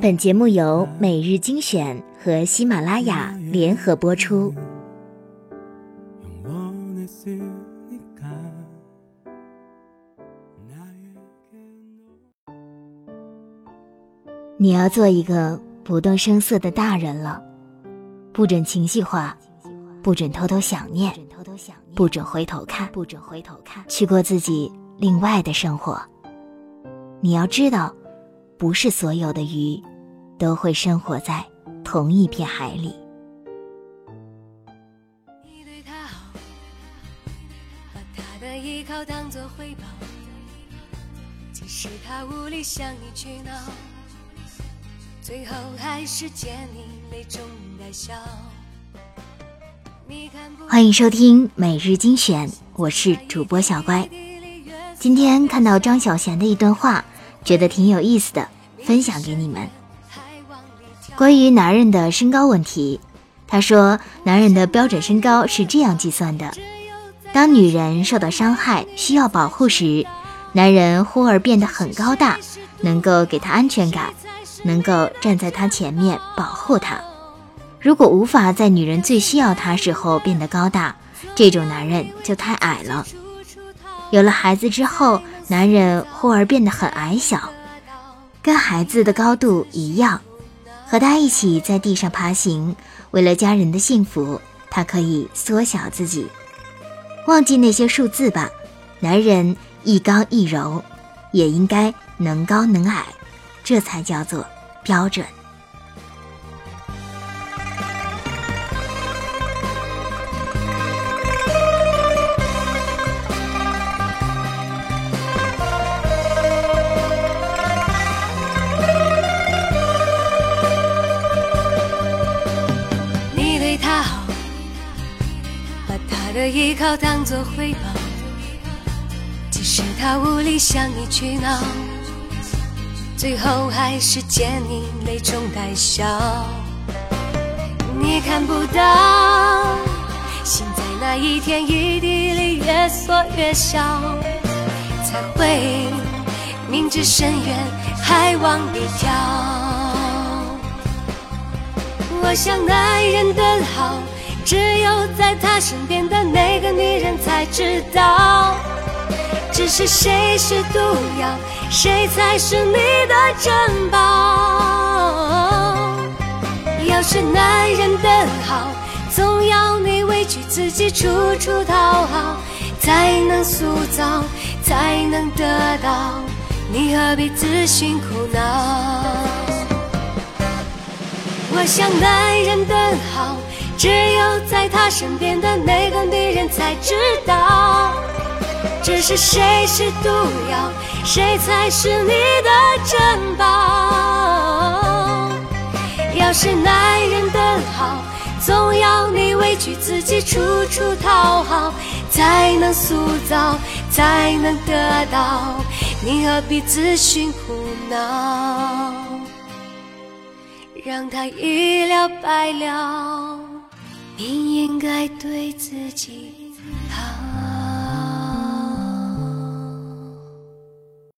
本节目由每日精选和喜马拉雅联合播出。你要做一个不动声色的大人了，不准情绪化，不准偷偷想念，不准回头看，不准回头看，去过自己另外的生活。你要知道，不是所有的鱼都会生活在同一片海里。你对他好，把他的依靠当作回报，即使他无力向你去闹，最后还是见你泪中带笑。欢迎收听每日精选，我是主播小乖。今天看到张小娴的一段话，觉得挺有意思的，分享给你们。关于男人的身高问题，他说，男人的标准身高是这样计算的：当女人受到伤害需要保护时，男人忽而变得很高大，能够给她安全感，能够站在她前面保护她。如果无法在女人最需要他时候变得高大，这种男人就太矮了。有了孩子之后，男人忽而变得很矮小，跟孩子的高度一样，和他一起在地上爬行。为了家人的幸福，他可以缩小自己，忘记那些数字吧。男人一高一柔，也应该能高能矮，这才叫做标准。的依靠当作回报，即使他无力向你去闹，最后还是见你泪中带笑。你看不到，心在那一天一地里越缩越小，才会明知深渊还往里跳。我想男人的好。只有在他身边的那个女人才知道，只是谁是毒药，谁才是你的珍宝。要是男人的好，总要你委屈自己，处处讨好，才能塑造，才能得到。你何必自寻苦恼？我想男人的好。只有在他身边的那个女人才知道，只是谁是毒药，谁才是你的珍宝。要是男人的好，总要你委屈自己，处处讨好，才能塑造，才能得到。你何必自寻苦恼，让他一了百了。应该对自己好。